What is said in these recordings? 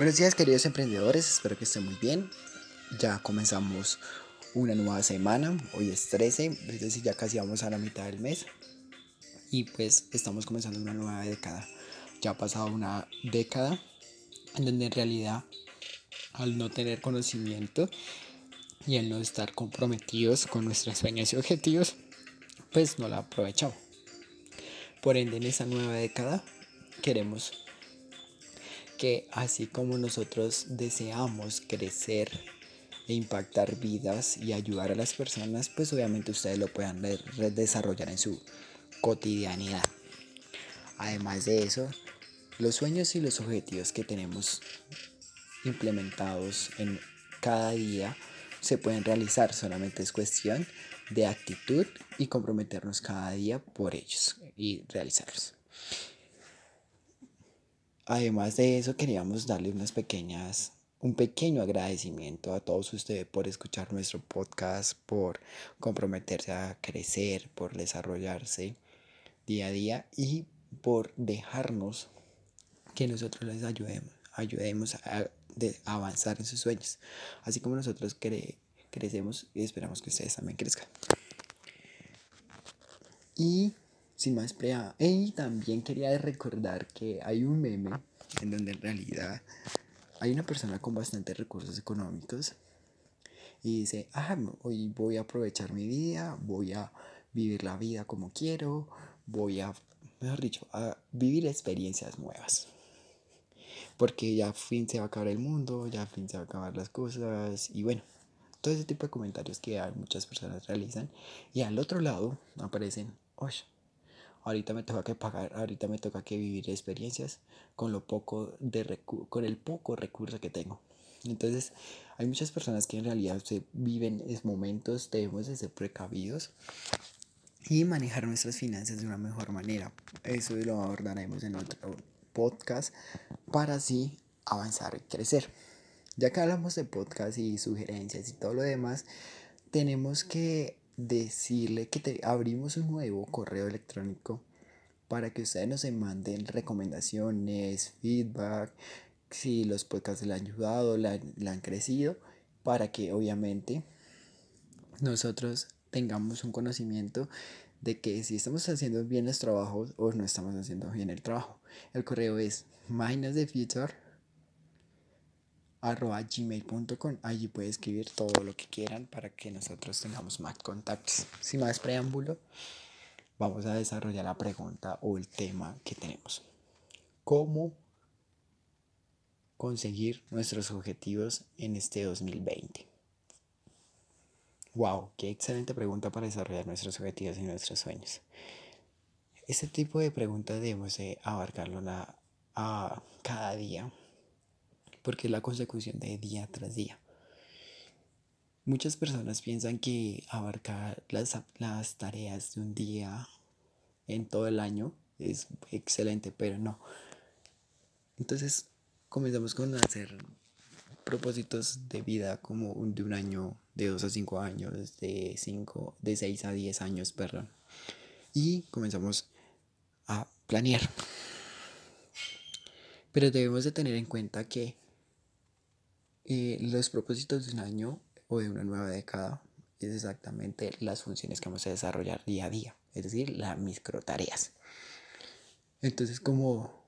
Buenos días queridos emprendedores, espero que estén muy bien. Ya comenzamos una nueva semana, hoy es 13, es decir, ya casi vamos a la mitad del mes. Y pues estamos comenzando una nueva década. Ya ha pasado una década en donde en realidad al no tener conocimiento y al no estar comprometidos con nuestros sueños y objetivos, pues no la aprovechamos. Por ende, en esa nueva década queremos que así como nosotros deseamos crecer e impactar vidas y ayudar a las personas, pues obviamente ustedes lo puedan desarrollar en su cotidianidad. Además de eso, los sueños y los objetivos que tenemos implementados en cada día se pueden realizar, solamente es cuestión de actitud y comprometernos cada día por ellos y realizarlos. Además de eso, queríamos darle unas pequeñas, un pequeño agradecimiento a todos ustedes por escuchar nuestro podcast, por comprometerse a crecer, por desarrollarse día a día y por dejarnos que nosotros les ayudemos, ayudemos a, avanzar en sus sueños, así como nosotros crecemos y esperamos que ustedes también crezcan. Y sin más prea. Y también quería recordar que hay un meme en donde en realidad hay una persona con bastantes recursos económicos y dice, ah, hoy voy a aprovechar mi vida, voy a vivir la vida como quiero, voy a, mejor dicho, a vivir experiencias nuevas. Porque ya fin se va a acabar el mundo, ya fin se va a acabar las cosas y bueno, todo ese tipo de comentarios que muchas personas realizan. Y al otro lado aparecen, oye, ahorita me toca que pagar, ahorita me toca que vivir experiencias con lo poco de con el poco recurso que tengo. Entonces, hay muchas personas que en realidad se viven esos momentos, debemos de ser precavidos y manejar nuestras finanzas de una mejor manera. Eso lo abordaremos en otro podcast para así avanzar y crecer. Ya que hablamos de podcast y sugerencias y todo lo demás, tenemos que decirle que te abrimos un nuevo correo electrónico para que ustedes nos manden recomendaciones, feedback, si los podcasts le han ayudado, le han, crecido, para que obviamente nosotros tengamos un conocimiento de que si estamos haciendo bien los trabajos o no estamos haciendo bien el trabajo. El correo es minus the future arroba gmail.com. Allí puede escribir todo lo que quieran para que nosotros tengamos más contactos. Sin más preámbulo, vamos a desarrollar la pregunta o el tema que tenemos. ¿Cómo conseguir nuestros objetivos en este 2020? Wow, qué excelente pregunta para desarrollar nuestros objetivos y nuestros sueños. Este tipo de preguntas debemos de abarcarlo a cada día porque es la consecución de día tras día. Muchas personas piensan que abarcar las, las tareas de un día en todo el año es excelente, pero no. Entonces comenzamos con hacer propósitos de vida como de un año, de dos a cinco años, de cinco, de seis a diez años, perdón. Y comenzamos a planear. Pero debemos de tener en cuenta que eh, los propósitos de un año o de una nueva década es exactamente las funciones que vamos a desarrollar día a día, es decir, las micro tareas. Entonces, como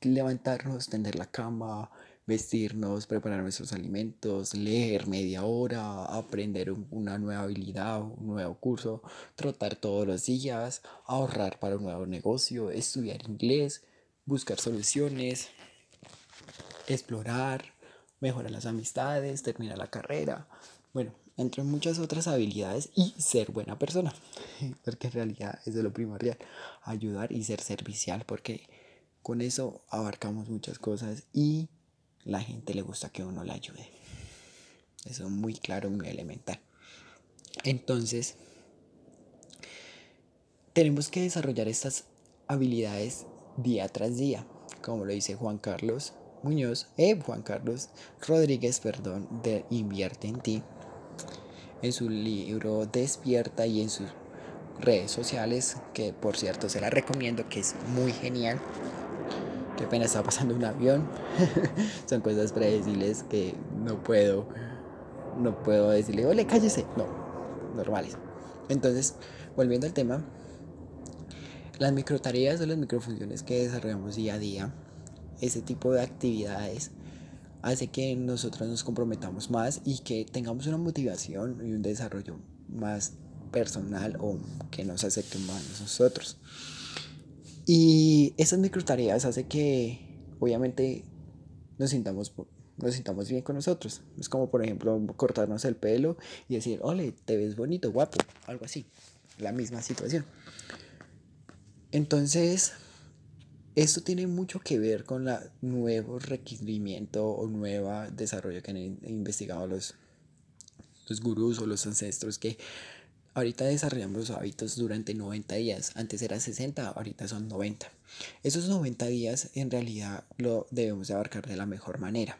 levantarnos, tender la cama, vestirnos, preparar nuestros alimentos, leer media hora, aprender una nueva habilidad, un nuevo curso, trotar todos los días, ahorrar para un nuevo negocio, estudiar inglés, buscar soluciones, explorar, mejorar las amistades, terminar la carrera, bueno, entre muchas otras habilidades y ser buena persona, porque en realidad es de lo primordial, ayudar y ser servicial, porque con eso abarcamos muchas cosas y la gente le gusta que uno la ayude. Eso es muy claro, muy elemental. Entonces, tenemos que desarrollar estas habilidades día tras día, como lo dice Juan Carlos Muñoz, eh, Juan Carlos Rodríguez, perdón, de Invierte en ti, en su libro Despierta y en sus redes sociales, que por cierto se la recomiendo, que es muy genial, qué pena está pasando un avión. Son cosas predecibles que no puedo, no puedo decirle, ole, cállese. No, normales. Entonces, volviendo al tema, las microtareas o las microfunciones que desarrollamos día a día, ese tipo de actividades hace que nosotros nos comprometamos más y que tengamos una motivación y un desarrollo más personal o que nos acerquen más nosotros. Y esas micro tareas hace que obviamente nos sintamos, nos sintamos bien con nosotros. Es como por ejemplo cortarnos el pelo y decir, ole, te ves bonito, guapo, algo así. La misma situación. Entonces, esto tiene mucho que ver con el nuevo requerimiento o nuevo desarrollo que han investigado los, los gurús o los ancestros que ahorita desarrollamos los hábitos durante 90 días. Antes era 60, ahorita son 90. Esos 90 días en realidad lo debemos abarcar de la mejor manera.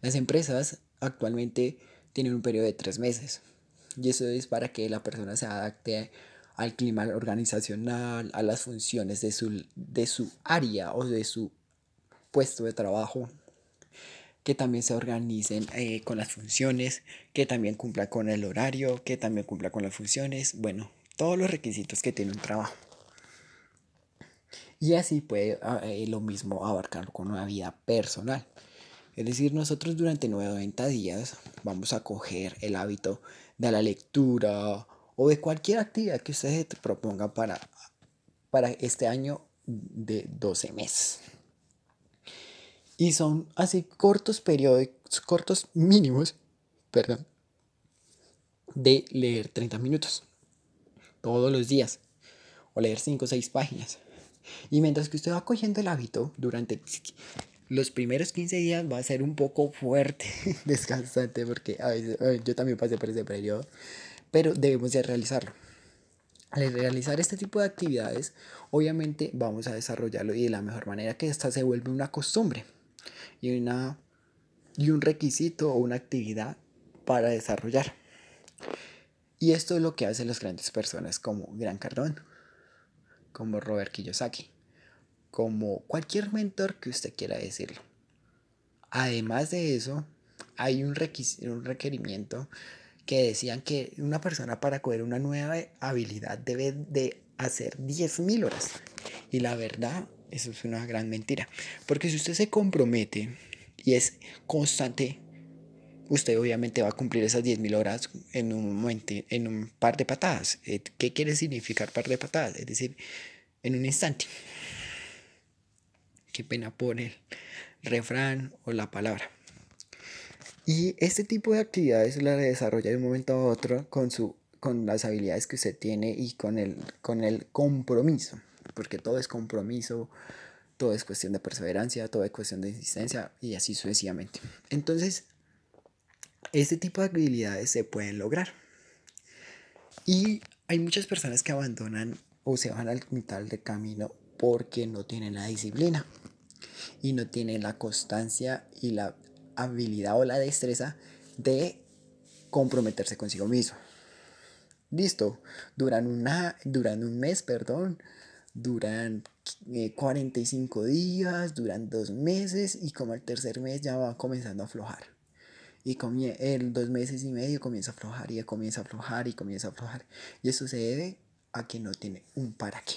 Las empresas actualmente tienen un periodo de tres meses y eso es para que la persona se adapte al clima organizacional, a las funciones de su, de su área o de su puesto de trabajo, que también se organicen eh, con las funciones, que también cumpla con el horario, que también cumpla con las funciones, bueno, todos los requisitos que tiene un trabajo. Y así puede ah, eh, lo mismo abarcar con una vida personal. Es decir, nosotros durante 90 días vamos a coger el hábito de la lectura o de cualquier actividad que ustedes te propongan para, para este año de 12 meses. Y son así cortos periodos, cortos mínimos, perdón, de leer 30 minutos todos los días o leer 5 o 6 páginas. Y mientras que usted va cogiendo el hábito durante los primeros 15 días va a ser un poco fuerte, descansante, porque a veces yo también pasé por ese periodo pero debemos de realizarlo. Al realizar este tipo de actividades, obviamente vamos a desarrollarlo y de la mejor manera que esta se vuelve una costumbre y, una, y un requisito o una actividad para desarrollar. Y esto es lo que hacen las grandes personas como Gran Cardón, como Robert Kiyosaki, como cualquier mentor que usted quiera decirlo. Además de eso, hay un, un requerimiento que decían que una persona para coger una nueva habilidad debe de hacer 10.000 horas. Y la verdad, eso es una gran mentira. Porque si usted se compromete y es constante, usted obviamente va a cumplir esas 10.000 horas en un momento, en un par de patadas. Eh, ¿Qué quiere significar par de patadas? Es decir, en un instante. Qué pena por el refrán o la palabra. Y este tipo de actividades la desarrolla de un momento a otro con, su, con las habilidades que usted tiene y con el, con el compromiso, porque todo es compromiso, todo es cuestión de perseverancia, todo es cuestión de insistencia y así sucesivamente. Entonces, este tipo de habilidades se pueden lograr. Y hay muchas personas que abandonan o se van al mitad del camino porque no tienen la disciplina y no tienen la constancia y la habilidad o la destreza de comprometerse consigo mismo. Listo, duran, una, duran un mes, perdón, duran 45 eh, días, duran dos meses y como el tercer mes ya va comenzando a aflojar. Y el dos meses y medio comienza a aflojar y comienza a aflojar y comienza a aflojar. Y eso se debe a que no tiene un para qué.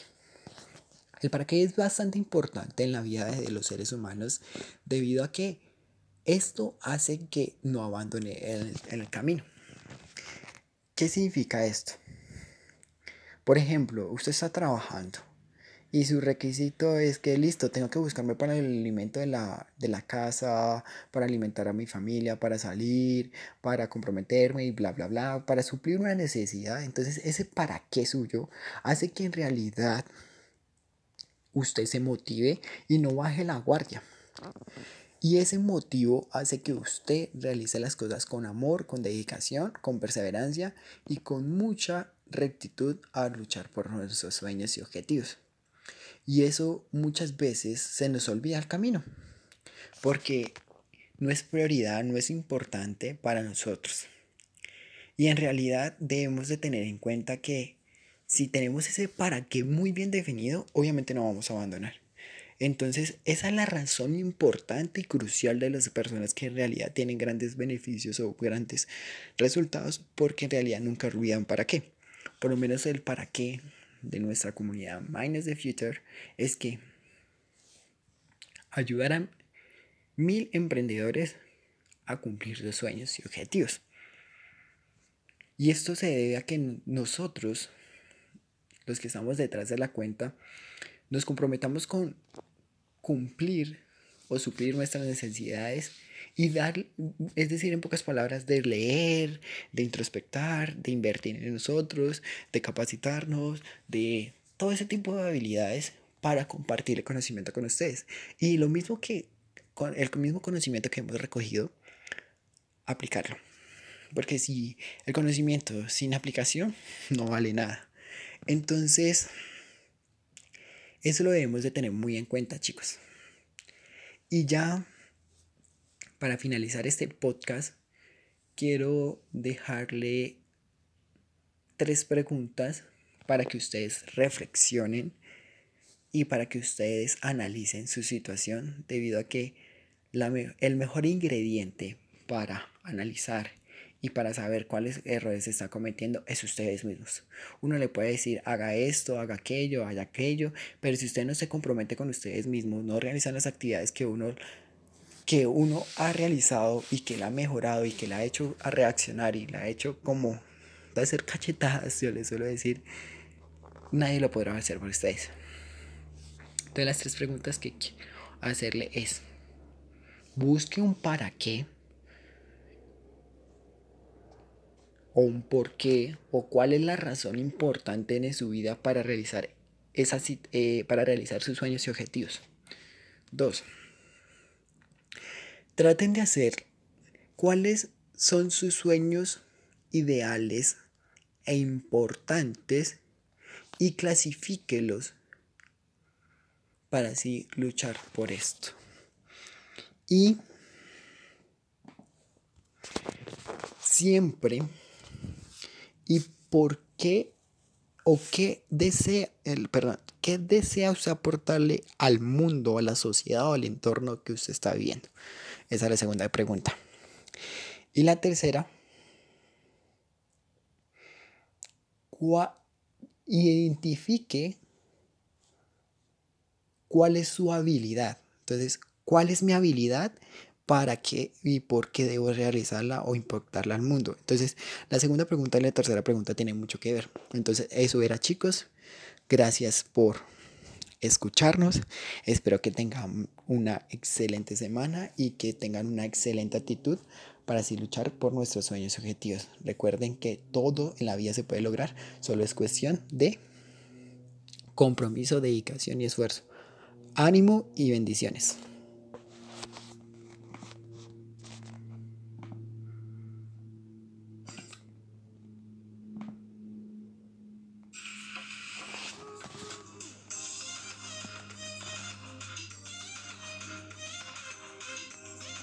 El para qué es bastante importante en la vida de los seres humanos debido a que esto hace que no abandone el, el camino. ¿Qué significa esto? Por ejemplo, usted está trabajando y su requisito es que listo, tengo que buscarme para el alimento de la, de la casa, para alimentar a mi familia, para salir, para comprometerme y bla, bla, bla, para suplir una necesidad. Entonces ese para qué suyo hace que en realidad usted se motive y no baje la guardia. Y ese motivo hace que usted realice las cosas con amor, con dedicación, con perseverancia y con mucha rectitud a luchar por nuestros sueños y objetivos. Y eso muchas veces se nos olvida el camino, porque no es prioridad, no es importante para nosotros. Y en realidad debemos de tener en cuenta que si tenemos ese para qué muy bien definido, obviamente no vamos a abandonar. Entonces, esa es la razón importante y crucial de las personas que en realidad tienen grandes beneficios o grandes resultados, porque en realidad nunca olvidan para qué. Por lo menos el para qué de nuestra comunidad Minus the Future es que ayudarán mil emprendedores a cumplir sus sueños y objetivos. Y esto se debe a que nosotros, los que estamos detrás de la cuenta, nos comprometamos con cumplir o suplir nuestras necesidades y dar, es decir, en pocas palabras, de leer, de introspectar, de invertir en nosotros, de capacitarnos, de todo ese tipo de habilidades para compartir el conocimiento con ustedes. Y lo mismo que con el mismo conocimiento que hemos recogido, aplicarlo. Porque si el conocimiento sin aplicación no vale nada. Entonces, eso lo debemos de tener muy en cuenta, chicos. Y ya, para finalizar este podcast, quiero dejarle tres preguntas para que ustedes reflexionen y para que ustedes analicen su situación debido a que el mejor ingrediente para analizar y para saber cuáles errores está cometiendo es ustedes mismos. Uno le puede decir haga esto, haga aquello, haga aquello, pero si usted no se compromete con ustedes mismos, no realizan las actividades que uno que uno ha realizado y que la ha mejorado y que la ha hecho a reaccionar y la ha hecho como de hacer cachetadas, yo les suelo decir, nadie lo podrá hacer por ustedes. Entonces las tres preguntas que quiero hacerle es, busque un para qué o un por qué o cuál es la razón importante en su vida para realizar, esa, eh, para realizar sus sueños y objetivos. Dos, traten de hacer cuáles son sus sueños ideales e importantes y clasifíquelos para así luchar por esto. Y siempre y por qué o qué desea, el, perdón, qué desea usted aportarle al mundo, a la sociedad o al entorno que usted está viviendo. Esa es la segunda pregunta. Y la tercera, identifique cuál es su habilidad. Entonces, ¿cuál es mi habilidad? Para qué y por qué debo realizarla o importarla al mundo. Entonces, la segunda pregunta y la tercera pregunta tienen mucho que ver. Entonces, eso era chicos. Gracias por escucharnos. Espero que tengan una excelente semana y que tengan una excelente actitud para así luchar por nuestros sueños y objetivos. Recuerden que todo en la vida se puede lograr, solo es cuestión de compromiso, dedicación y esfuerzo. Ánimo y bendiciones.